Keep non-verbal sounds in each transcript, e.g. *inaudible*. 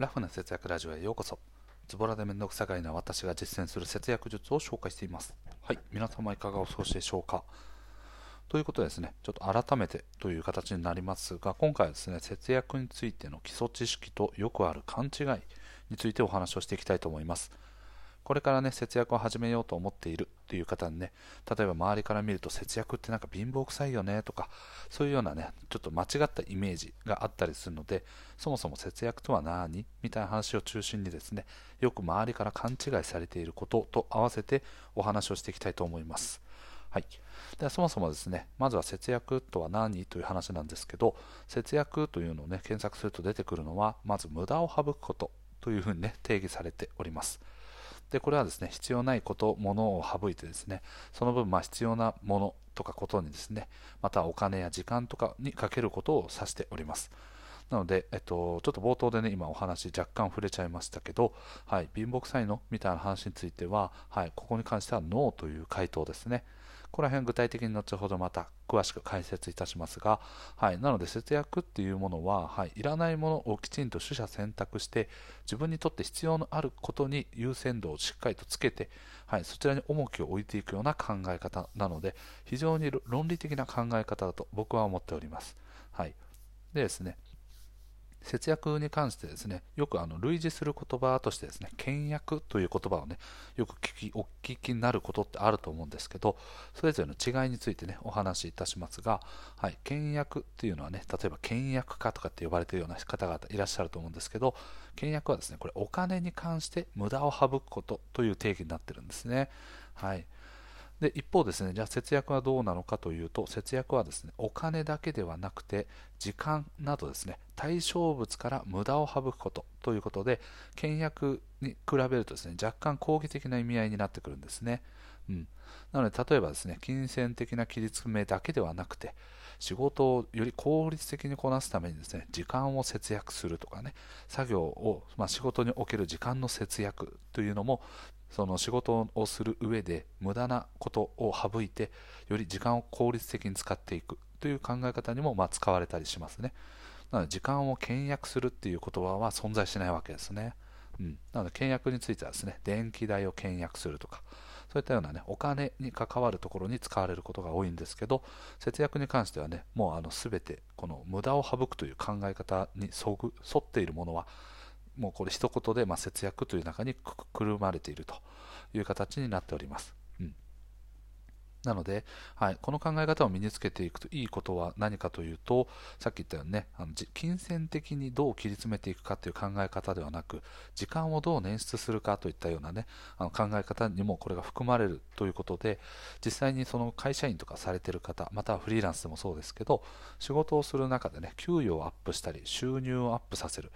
ラフな節約ラジオへようこそ。ズボラでめんどくさがいな私が実践する節約術を紹介しています。はい、皆様いかがお過ごしでしょうか。ということでですね、ちょっと改めてという形になりますが、今回はですね、節約についての基礎知識とよくある勘違いについてお話をしていきたいと思います。これからね、節約を始めようと思っているという方にね、例えば周りから見ると節約ってなんか貧乏くさいよねとか、そういうようなね、ちょっと間違ったイメージがあったりするので、そもそも節約とは何？みたいな話を中心にですね、よく周りから勘違いされていることと合わせてお話をしていきたいと思います。はい。ではそもそもですね、まずは節約とは何？という話なんですけど、節約というのをね、検索すると出てくるのは、まず無駄を省くことというふうにね、定義されております。でこれはですね必要ないこと、ものを省いてですねその分まあ必要なものとかことにですねまたお金や時間とかにかけることを指しております。なので、えっと、ちょっと冒頭でね、今お話若干触れちゃいましたけど、はい、貧乏くさいのみたいな話については、はい、ここに関してはノーという回答ですね。この辺具体的に後ほどまた詳しく解説いたしますが、はい、なので節約っていうものは、はい、いらないものをきちんと取捨選択して自分にとって必要のあることに優先度をしっかりとつけて、はい、そちらに重きを置いていくような考え方なので非常に論理的な考え方だと僕は思っております。はい、でですね節約に関してですね、よくあの類似する言葉としてですね、倹約という言葉をね、よく聞きお聞きになることってあると思うんですけど、それぞれの違いについてね、お話しいたしますが、はい、倹約っていうのはね、例えば倹約家とかって呼ばれているような方々いらっしゃると思うんですけど、倹約はですね、これお金に関して無駄を省くことという定義になってるんですね。はい。で一方ですね、じゃあ節約はどうなのかというと、節約はですね、お金だけではなくて、時間などですね、対象物から無駄を省くことということで、倹約に比べるとですね、若干攻撃的な意味合いになってくるんですね。うん、なので、例えばですね、金銭的な切り詰めだけではなくて、仕事をより効率的にこなすためにですね、時間を節約するとかね、作業を、まあ、仕事における時間の節約というのもその仕事をする上で無駄なことを省いてより時間を効率的に使っていくという考え方にもま使われたりしますね。なので時間を倹約するっていう言葉は存在しないわけですね、うん、なので倹約についてはですね電気代を倹約するとかそういったようなねお金に関わるところに使われることが多いんですけど節約に関してはねもうあの全てこの無駄を省くという考え方に沿っているものはもうこれ一言でま節約という中にくるまれているという形になっております。うんなので、はい、この考え方を身につけていくといいことは何かというと、さっき言ったようにね、あの金銭的にどう切り詰めていくかという考え方ではなく、時間をどう捻出するかといったようなね、あの考え方にもこれが含まれるということで、実際にその会社員とかされている方、またはフリーランスでもそうですけど、仕事をする中でね、給与をアップしたり、収入をアップさせる。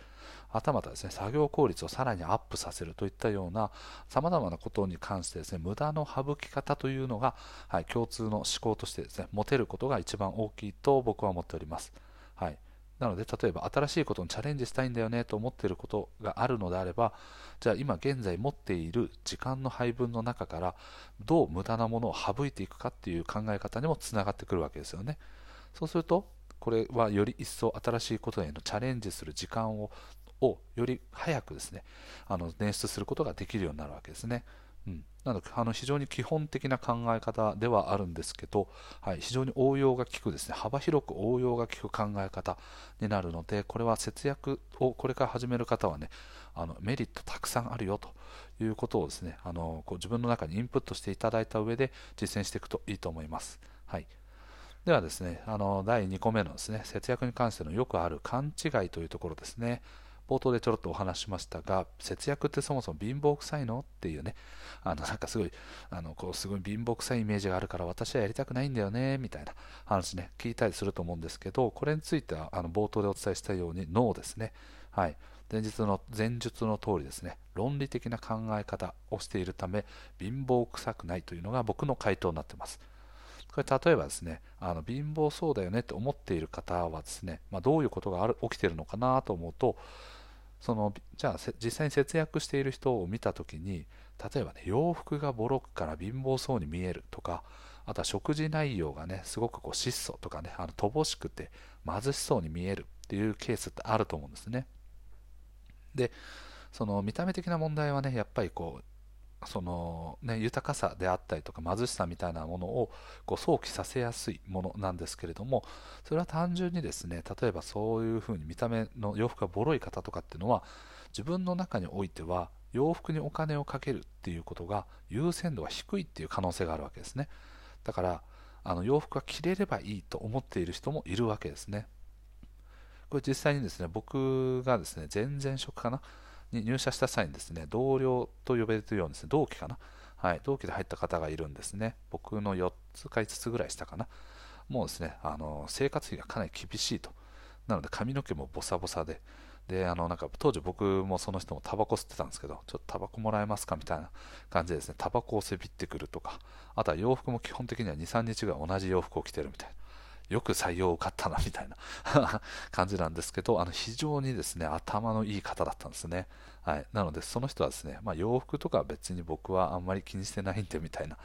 はたまたですね、作業効率をさらにアップさせるといったような様々なことに関してですね、無駄の省き方というのが、はい、共通の思考としてですね、持てることが一番大きいと僕は思っております。はい。なので、例えば新しいことにチャレンジしたいんだよねと思っていることがあるのであれば、じゃあ今現在持っている時間の配分の中からどう無駄なものを省いていくかっていう考え方にもつながってくるわけですよね。そうすると、これはより一層新しいことへのチャレンジする時間ををより早くですねあの捻出することができるようになるわけですね。うん、なのであの非常に基本的な考え方ではあるんですけど、はい、非常に応用が利くですね幅広く応用が利く考え方になるのでこれは節約をこれから始める方はねあのメリットたくさんあるよということをですねあのこう自分の中にインプットしていただいた上で実践していくといいと思います。はいではですね、あの第2個目のですね節約に関してのよくある勘違いというところですね。冒頭でちょろっとお話しましたが、節約ってそもそも貧乏くさいの？っていうね、あのなんかすごい、あのこうすごい貧乏くさいイメージがあるから私はやりたくないんだよね、みたいな話ね、聞いたりすると思うんですけど、これについてはあの冒頭でお伝えしたように、ノーですね。はい。前日の前述の通りですね、論理的な考え方をしているため、貧乏くさくないというのが僕の回答になってます。これ例えばですね、あの貧乏そうだよねって思っている方はですね、まあ、どういうことがある起きているのかなと思うと、そのじゃあ実際に節約している人を見た時に例えばね洋服がボロくから貧乏そうに見えるとかあとは食事内容がねすごくこう質素とかねあの乏しくて貧しそうに見えるっていうケースってあると思うんですね。でその見た目的な問題はねやっぱりこうそのね、豊かさであったりとか貧しさみたいなものをこう想起させやすいものなんですけれどもそれは単純にですね例えばそういうふうに見た目の洋服がボロい方とかっていうのは自分の中においては洋服にお金をかけるっていうことが優先度が低いっていう可能性があるわけですね。だからあの洋服が着れればいいと思っている人もいるわけですね。これ実際にですね僕がですね前々職かなに入社した際にですね同僚と呼べるようにですね同期かな？はい同期で入った方がいるんですね。僕の4つか5つぐらいしたかな。もうですねあの生活費がかなり厳しいと。なので髪の毛もボサボサで。であのなんか当時僕もその人もタバコ吸ってたんですけどちょっとタバコもらえますかみたいな感じでですねタバコをせびってくるとかあとは洋服も基本的には23日ぐらい同じ洋服を着てるみたいな。よく採用受かったなみたいな *laughs* 感じなんですけどあの非常にですね頭のいい方だったんですね、はい、なのでその人はですね、まあ、洋服とかは別に僕はあんまり気にしてないんでみたいな、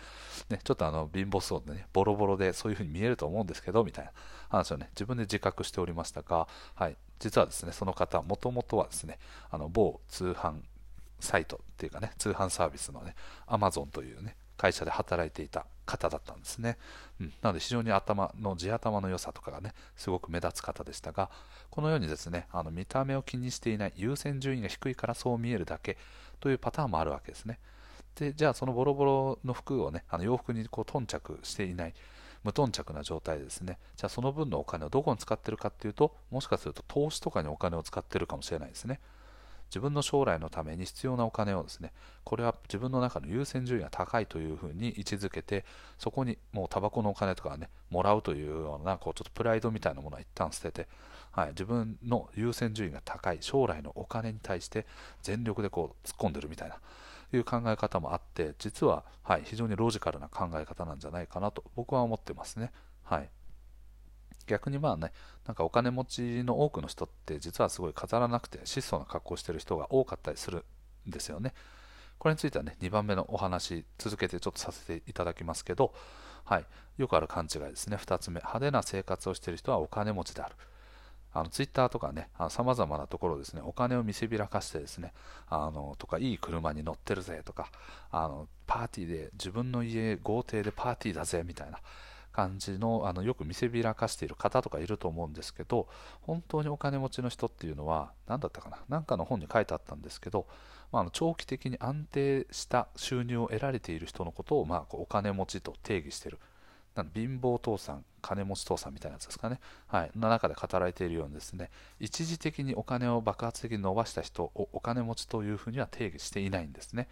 ね、ちょっとあの貧乏そうでねボロボロでそういう風に見えると思うんですけどみたいな話をね自分で自覚しておりましたが、はい、実はですねその方もともとはですねあの某通販サイトっていうかね通販サービスのね Amazon というね会社で働いていた方だったんですね、うん、なので非常に頭の地頭の良さとかがねすごく目立つ方でしたがこのようにですねあの見た目を気にしていない優先順位が低いからそう見えるだけというパターンもあるわけですね。でじゃあそのボロボロの服をねあの洋服にこう頓着していない無頓着な状態でですね。じゃあその分のお金をどこに使ってるかっていうともしかすると投資とかにお金を使ってるかもしれないですね。自分の将来のために必要なお金をですねこれは自分の中の優先順位が高いというふうに位置づけてそこにもうタバコのお金とかねもらうというようなこうちょっとプライドみたいなものは一旦捨てて、はい、自分の優先順位が高い将来のお金に対して全力でこう突っ込んでるみたいないう考え方もあって実は、はい、非常にロジカルな考え方なんじゃないかなと僕は思ってますね。はい逆にまあね、なんかお金持ちの多くの人って実はすごい飾らなくて質素な格好してる人が多かったりするんですよね。これについてはね、2番目のお話、続けてちょっとさせていただきますけど、はい、よくある勘違いですね。2つ目、派手な生活をしている人はお金持ちである。あのツイッターとかね、さまざまなところですね、お金を見せびらかしてですね、あのとか、いい車に乗ってるぜとか、あのパーティーで、自分の家、豪邸でパーティーだぜみたいな、感じのあのよく見せびらかしている方とかいると思うんですけど本当にお金持ちの人っていうのは何だったかな何かの本に書いてあったんですけど、まあ、の長期的に安定した収入を得られている人のことを、まあ、お金持ちと定義している貧乏父さん、金持ち父さんみたいなやつですかね、はい、の中で語られているようにですね一時的にお金を爆発的に伸ばした人をお金持ちというふうには定義していないんですね。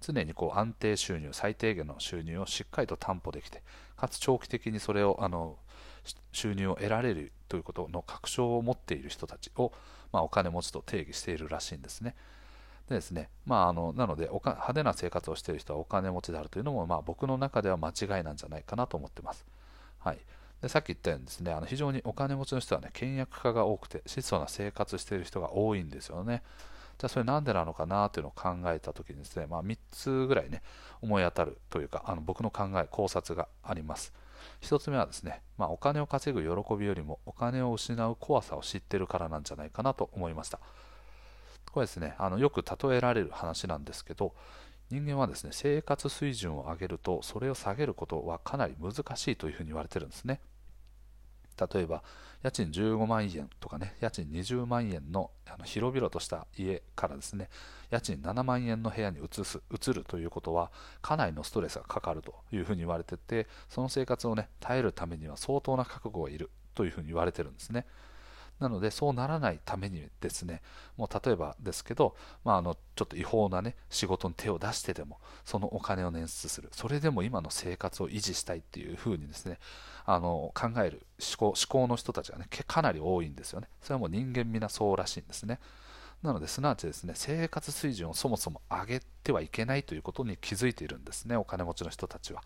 常にこう安定収入、最低限の収入をしっかりと担保できて、かつ長期的にそれをあの収入を得られるということの確証を持っている人たちを、まあ、お金持ちと定義しているらしいんですね。でですねまあ、あのなので派手な生活をしている人はお金持ちであるというのも、まあ、僕の中では間違いなんじゃないかなと思ってます。はい、でさっき言ったようにですねあの非常にお金持ちの人はね倹約家が多くて質素な生活している人が多いんですよね。じゃあそれなんでなのかなというのを考えた時にですね、まあ、3つぐらいね思い当たるというかあの僕の考え考察があります。1つ目はですね、まあ、お金を稼ぐ喜びよりもお金を失う怖さを知ってるからなんじゃないかなと思いました。これですねあのよく例えられる話なんですけど人間はですね生活水準を上げるとそれを下げることはかなり難しいというふうに言われてるんですね。例えば家賃15万円とかね家賃20万円のあの広々とした家からですね家賃7万円の部屋に移す移るということはかなりのストレスがかかるというふうに言われててその生活をね耐えるためには相当な覚悟がいるというふうに言われてるんですね。なのでそうならないためにですねもう例えばですけど、まあ、あのちょっと違法なね仕事に手を出してでもそのお金を捻出する。それでも今の生活を維持したいっていうふうにですねあの考える思考思考の人たちがねかなり多いんですよね。それはもう人間皆そうらしいんですね。なのですなわちですね生活水準をそもそも上げてはいけないということに気づいているんですねお金持ちの人たちは。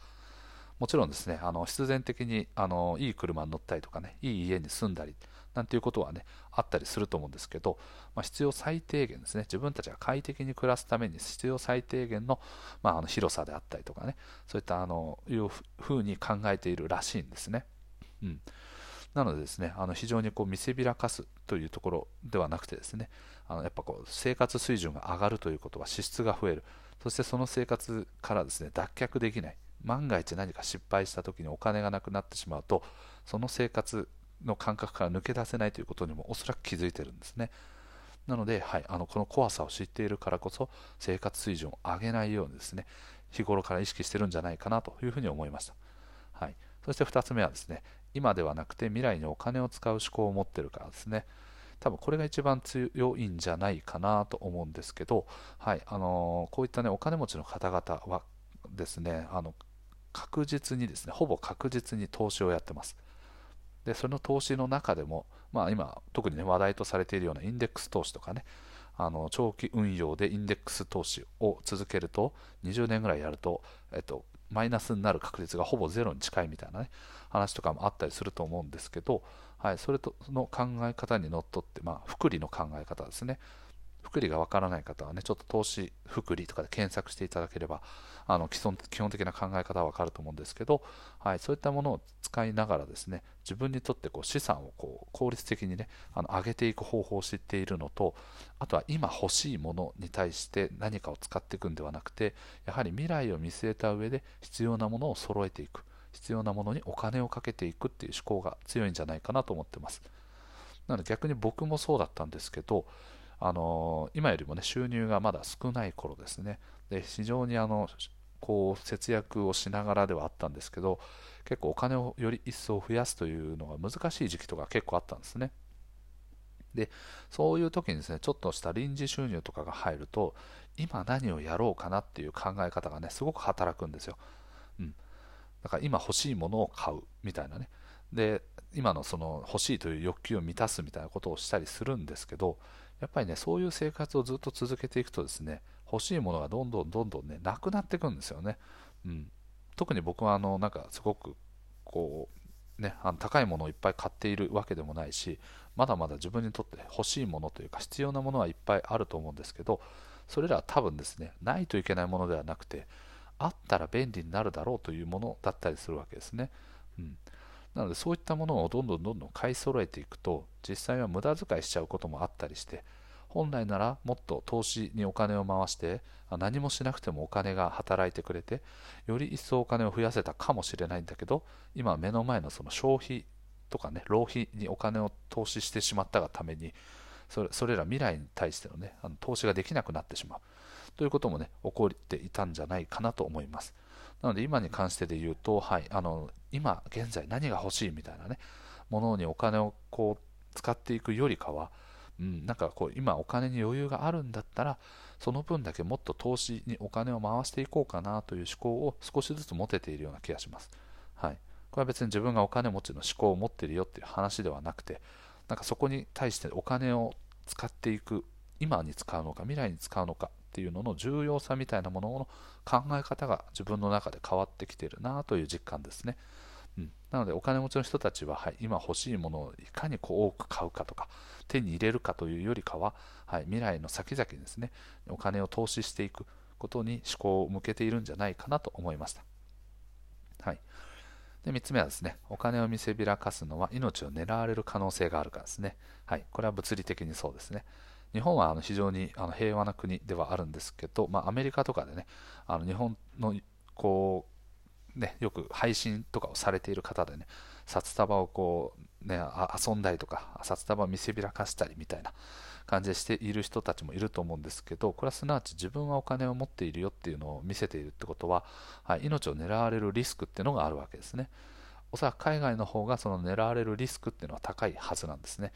もちろんですねあの必然的にあのいい車に乗ったりとかねいい家に住んだりなんていうことはねあったりすると思うんですけど、まあ、必要最低限ですね。自分たちが快適に暮らすために必要最低限の,、まあ、あの広さであったりとかね。そういったあのいうふうに考えているらしいんですね。うん。なのでですね、あの非常にこう見せびらかすというところではなくてですね、あのやっぱこう生活水準が上がるということは支出が増える、そしてその生活からですね脱却できない、万が一何か失敗した時にお金がなくなってしまうと、その生活の感覚から抜け出せないということにもおそらく気づいてるんですね。なので、はい、あのこの怖さを知っているからこそ生活水準を上げないようにですね日頃から意識してるんじゃないかなというふうに思いました。はい、そして2つ目はですね今ではなくて未来にお金を使う思考を持ってるからですね多分これが一番強いんじゃないかなと思うんですけど、はいあのー、こういったねお金持ちの方々はですねあの確実にですねほぼ確実に投資をやってますでその投資の中でも、まあ、今特に、ね、話題とされているようなインデックス投資とかねあの長期運用でインデックス投資を続けると20年ぐらいやると、えっと、マイナスになる確率がほぼゼロに近いみたいなね話とかもあったりすると思うんですけど、はい、それとの考え方にのっとって、まあ、福利の考え方ですね。福利がわからない方はねちょっと投資福利とかで検索していただければあの基本基本的な考え方はわかると思うんですけど、はい、そういったものを使いながらですね自分にとってこう資産をこう効率的にねあの上げていく方法を知っているのとあとは今欲しいものに対して何かを使っていくんではなくてやはり未来を見据えた上で必要なものを揃えていく。必要なものにお金をかけていくっていう思考が強いんじゃないかなと思ってます。なので逆に僕もそうだったんですけどあの今よりもね収入がまだ少ない頃ですね。で非常にあのこう節約をしながらではあったんですけど結構お金をより一層増やすというのが難しい時期とか結構あったんですね。でそういう時にですねちょっとした臨時収入とかが入ると今何をやろうかなっていう考え方がねすごく働くんですよ、うん、だから今欲しいものを買うみたいなね。で今のその欲しいという欲求を満たすみたいなことをしたりするんですけどやっぱりねそういう生活をずっと続けていくとですね欲しいものがどんどんどんどんねなくなっていくんですよね、うん、特に僕はあのなんかすごくこうねあの高いものをいっぱい買っているわけでもないしまだまだ自分にとって欲しいものというか必要なものはいっぱいあると思うんですけどそれらは多分ですねないといけないものではなくてあったら便利になるだろうというものだったりするわけですね、うん、なのでそういったものをどんどんどんどん買い揃えていくと実際は無駄遣いしちゃうこともあったりして本来ならもっと投資にお金を回して何もしなくてもお金が働いてくれてより一層お金を増やせたかもしれないんだけど今目の前のその消費とかね浪費にお金を投資してしまったがためにそれそれら未来に対してのねあの投資ができなくなってしまうということもね起こっていたんじゃないかなと思います。なので今に関してで言うと、はい、あの今現在何が欲しいみたいなねものにお金をこう使っていくよりかはうん、なんかこう今お金に余裕があるんだったらその分だけもっと投資にお金を回していこうかなという思考を少しずつ持てているような気がします。はい、これは別に自分がお金持ちの思考を持っているよっていう話ではなくてなんかそこに対してお金を使っていく今に使うのか未来に使うのかっていうのの重要さみたいなものの考え方が自分の中で変わってきてるなという実感ですね。うん、なのでお金持ちの人たちは、はい、今欲しいものをいかにこう多く買うかとか手に入れるかというよりかは、はい、未来の先々にですねお金を投資していくことに思考を向けているんじゃないかなと思いました、はい、で3つ目はですねお金を見せびらかすのは命を狙われる可能性があるからですね、はい、これは物理的にそうですね。日本はあの非常にあの平和な国ではあるんですけど、まあ、アメリカとかでねあの日本のこうね、よく配信とかをされている方でね、札束をこう、ね、遊んだりとか、札束を見せびらかしたりみたいな感じでしている人たちもいると思うんですけど、これはすなわち自分はお金を持っているよっていうのを見せているってことは、はい、命を狙われるリスクっていうのがあるわけですね。おそらく海外の方がその狙われるリスクっていうのは高いはずなんですね。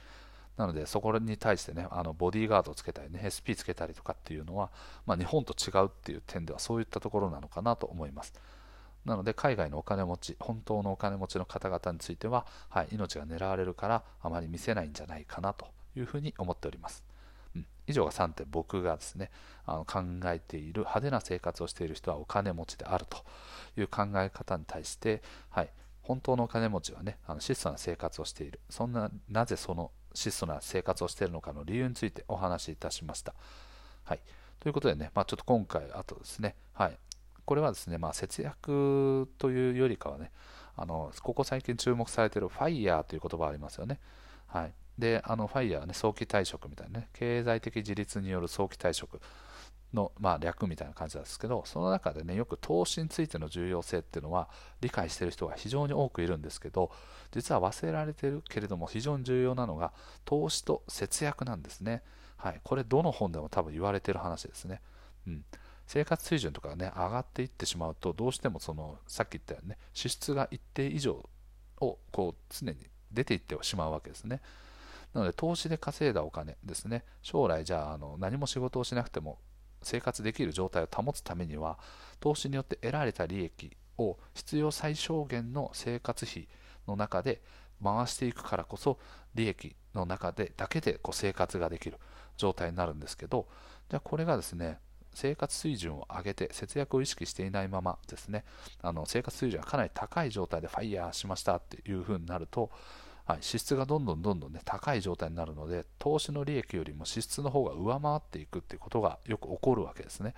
なので、そこに対してね、あのボディーガードをつけたりね、SP つけたりとかっていうのは、まあ、日本と違うっていう点ではそういったところなのかなと思います。なので海外のお金持ち、本当のお金持ちの方々については、はい、命が狙われるからあまり見せないんじゃないかなというふうに思っております。うん、以上が3点僕がですねあの考えている派手な生活をしている人はお金持ちであるという考え方に対して、はい、本当のお金持ちはねあの質素な生活をしているそんななぜその質素な生活をしているのかの理由についてお話しいたしました。はい、ということでね、まあ、ちょっと今回あとですね、はい、これはですね、まあ、節約というよりかはね、あのここ最近注目されている FIRE という言葉ありますよね。はい、で、あの FIRE はね、早期退職みたいなね、経済的自立による早期退職の、まあ、略みたいな感じなんですけど、その中でね、よく投資についての重要性っていうのは理解してる人が非常に多くいるんですけど、実は忘れられてるけれども非常に重要なのが投資と節約なんですね。はい、これどの本でも多分言われてる話ですね。うん、生活水準とかね上がっていってしまうとどうしてもそのさっき言ったようにね支出が一定以上をこう常に出ていってしまうわけですね。なので投資で稼いだお金ですね将来じゃああの何も仕事をしなくても生活できる状態を保つためには投資によって得られた利益を必要最小限の生活費の中で回していくからこそ利益の中でだけでこう生活ができる状態になるんですけどじゃあこれがですね生活水準を上げて節約を意識していないままですねあの生活水準がかなり高い状態でファイヤーしましたっていう風になると、はい、支出がどんどんどんどん、ね、高い状態になるので投資の利益よりも支出の方が上回っていくっていうことがよく起こるわけですね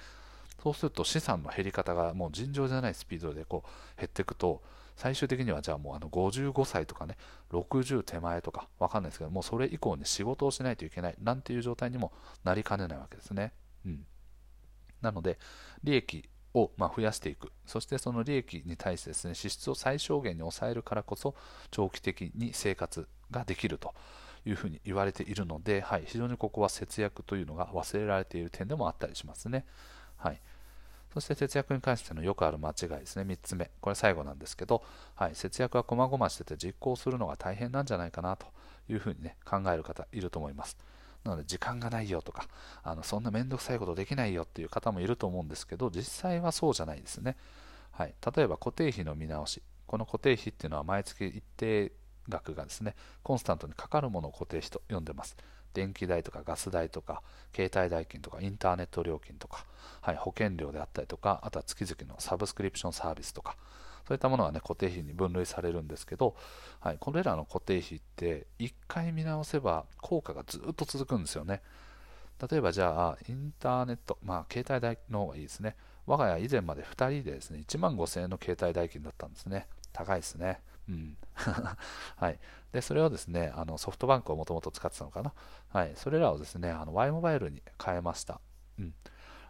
そうすると資産の減り方がもう尋常じゃないスピードでこう減っていくと最終的にはじゃあもうあの55歳とかね60手前とかわかんないですけどもうそれ以降に仕事をしないといけないなんていう状態にもなりかねないわけですね。うんなので、利益をま増やしていく、そしてその利益に対してですね支出を最小限に抑えるからこそ、長期的に生活ができると。いうふうに言われているので、はい、非常にここは節約というのが忘れられている点でもあったりしますね。はい、そして節約に関してのよくある間違いですね、3つ目、これ最後なんですけど、はい、節約は細々してて実行するのが大変なんじゃないかなというふうに、ね、考える方いると思います。なので時間がないよとか、あのそんなめんどくさいことできないよっていう方もいると思うんですけど、実際はそうじゃないですね。はい、例えば固定費の見直し。この固定費っていうのは毎月一定額がですね、コンスタントにかかるものを固定費と呼んでます。電気代とかガス代とか、携帯代金とか、インターネット料金とか、はい、保険料であったりとか、あとは月々のサブスクリプションサービスとか、そういったものはね、固定費に分類されるんですけど、はい、これらの固定費って1回見直せば効果がずっと続くんですよね。例えばじゃあ、インターネット、まあ、携帯代の方がいいですね。我が家以前まで2人でですね、1万5000円の携帯代金だったんですね。高いですね。うん。*laughs* はい。で、それをですね、あのソフトバンクをもともと使ってたのかな。はい。それらをですね、あの Y モバイルに変えました。うん。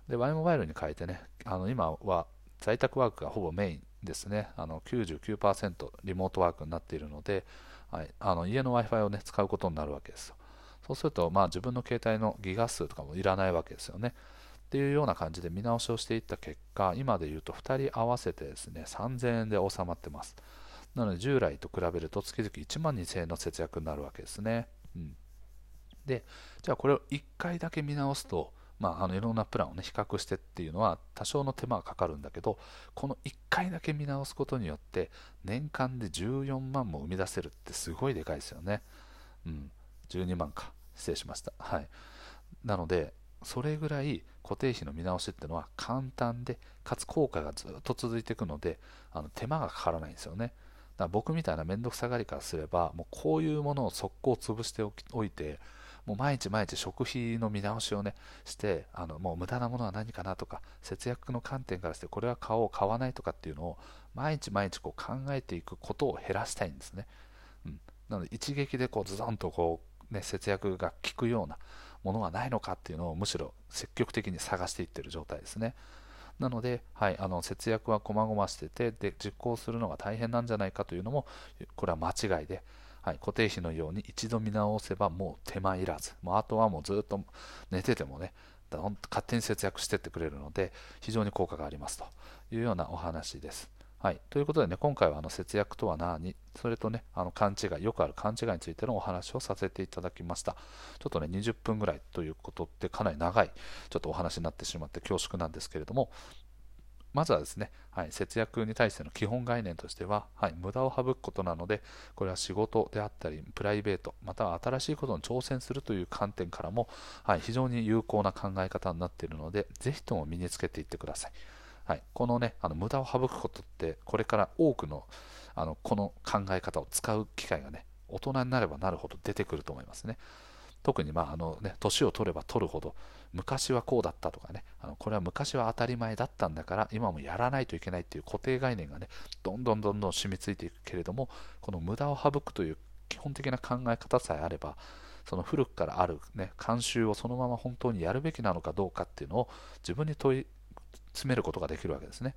で、Y モバイルに変えてね、あの今は在宅ワークがほぼメインですね、あの99%リモートワークになっているので、はい、あの家の Wi-Fi を、ね、使うことになるわけですよ。そうすると、まあ、自分の携帯のギガ数とかもいらないわけですよね。っていうような感じで見直しをしていった結果、今で言うと2人合わせてですね、3000円で収まってます。なので従来と比べると月々1万2000円の節約になるわけですね。うん、で、じゃあこれを1回だけ見直すと、まあ、あのいろんなプランを、ね、比較してっていうのは多少の手間がかかるんだけどこの1回だけ見直すことによって年間で14万も生み出せるってすごいでかいですよね。うん、12万か失礼しました。はい、なのでそれぐらい固定費の見直しっていうのは簡単でかつ効果がずっと続いていくのであの手間がかからないんですよね。だから僕みたいな面倒くさがりからすればもうこういうものを速攻潰しておいてもう毎日毎日食費の見直しをねしてあのもう無駄なものは何かなとか節約の観点からしてこれは買おう買わないとかっていうのを毎日毎日こう考えていくことを減らしたいんですね、うん、なので一撃でこうズドンとこう、ね、節約が効くようなものはないのかっていうのをむしろ積極的に探していってる状態ですね。なので、はい、あの節約は細々しててで実行するのが大変なんじゃないかというのもこれは間違いではい、固定費のように一度見直せばもう手間いらず、もうあとはもうずっと寝ててもね、勝手に節約してってくれるので、非常に効果がありますというようなお話です。はい、ということでね、今回はあの節約とは何、それとね、あの勘違い、よくある勘違いについてのお話をさせていただきました。ちょっとね、20分ぐらいということってかなり長い、ちょっとお話になってしまって恐縮なんですけれども、まずはですね、はい、節約に対しての基本概念としては、はい、無駄を省くことなので、これは仕事であったり、プライベート、または新しいことに挑戦するという観点からも、はい、非常に有効な考え方になっているので、ぜひとも身につけていってください。はい、このね、あの無駄を省くことって、これから多くのあのこの考え方を使う機会がね、大人になればなるほど出てくると思いますね。特にまああの、ね、年を取れば取るほど昔はこうだったとかね、あのこれは昔は当たり前だったんだから、今もやらないといけないっていう固定概念がね、どんどんどんどん染みついていくけれども、この無駄を省くという基本的な考え方さえあれば、その古くからある、ね、慣習をそのまま本当にやるべきなのかどうかっていうのを自分に問い詰めることができるわけですね。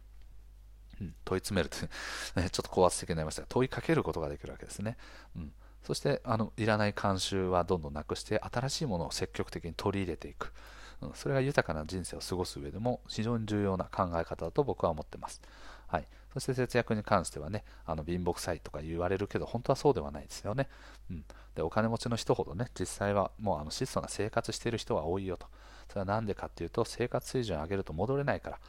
うん、問い詰めるって *laughs* ね、ちょっと高圧的になりましたが、問いかけることができるわけですね。うんそしてあのいらない慣習はどんどんなくして新しいものを積極的に取り入れていく、それが豊かな人生を過ごす上でも非常に重要な考え方だと僕は思ってます、はい、そして節約に関してはねあの貧乏くさいとか言われるけど本当はそうではないですよね、うん、でお金持ちの人ほどね実際はもうあの質素な生活している人は多いよと。それは何でかっていうと生活水準を上げると戻れないから、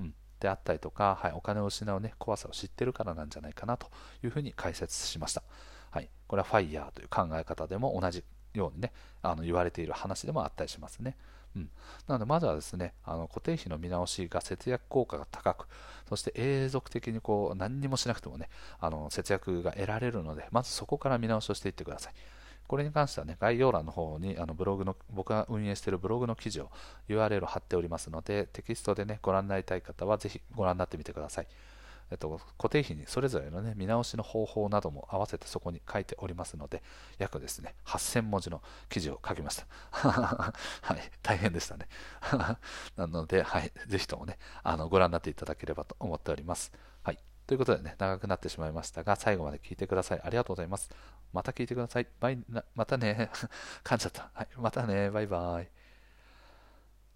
うん、であったりとか、はい、お金を失う、ね、怖さを知ってるからなんじゃないかなというふうに解説しました。はい、これはファイヤーという考え方でも同じようにね、あの言われている話でもあったりしますね。うん、なので、まずはですね、あの固定費の見直しが節約効果が高く、そして永続的にこう何にもしなくてもね、あの節約が得られるので、まずそこから見直しをしていってください。これに関してはね、概要欄の方にあのブログの、僕が運営しているブログの記事を URL を貼っておりますので、テキストでね、ご覧になりたい方はぜひご覧になってみてください。えっと、固定費にそれぞれの、ね、見直しの方法なども合わせてそこに書いておりますので、約ですね、8000文字の記事を書きました。*laughs* はい、大変でしたね。*laughs* なので、はい、ぜひともね、あのご覧になっていただければと思っております。はい、ということでね、長くなってしまいましたが、最後まで聞いてください。ありがとうございます。また聞いてください。バイまたね。*laughs* 噛んじゃった。はい、またね。バイバイ。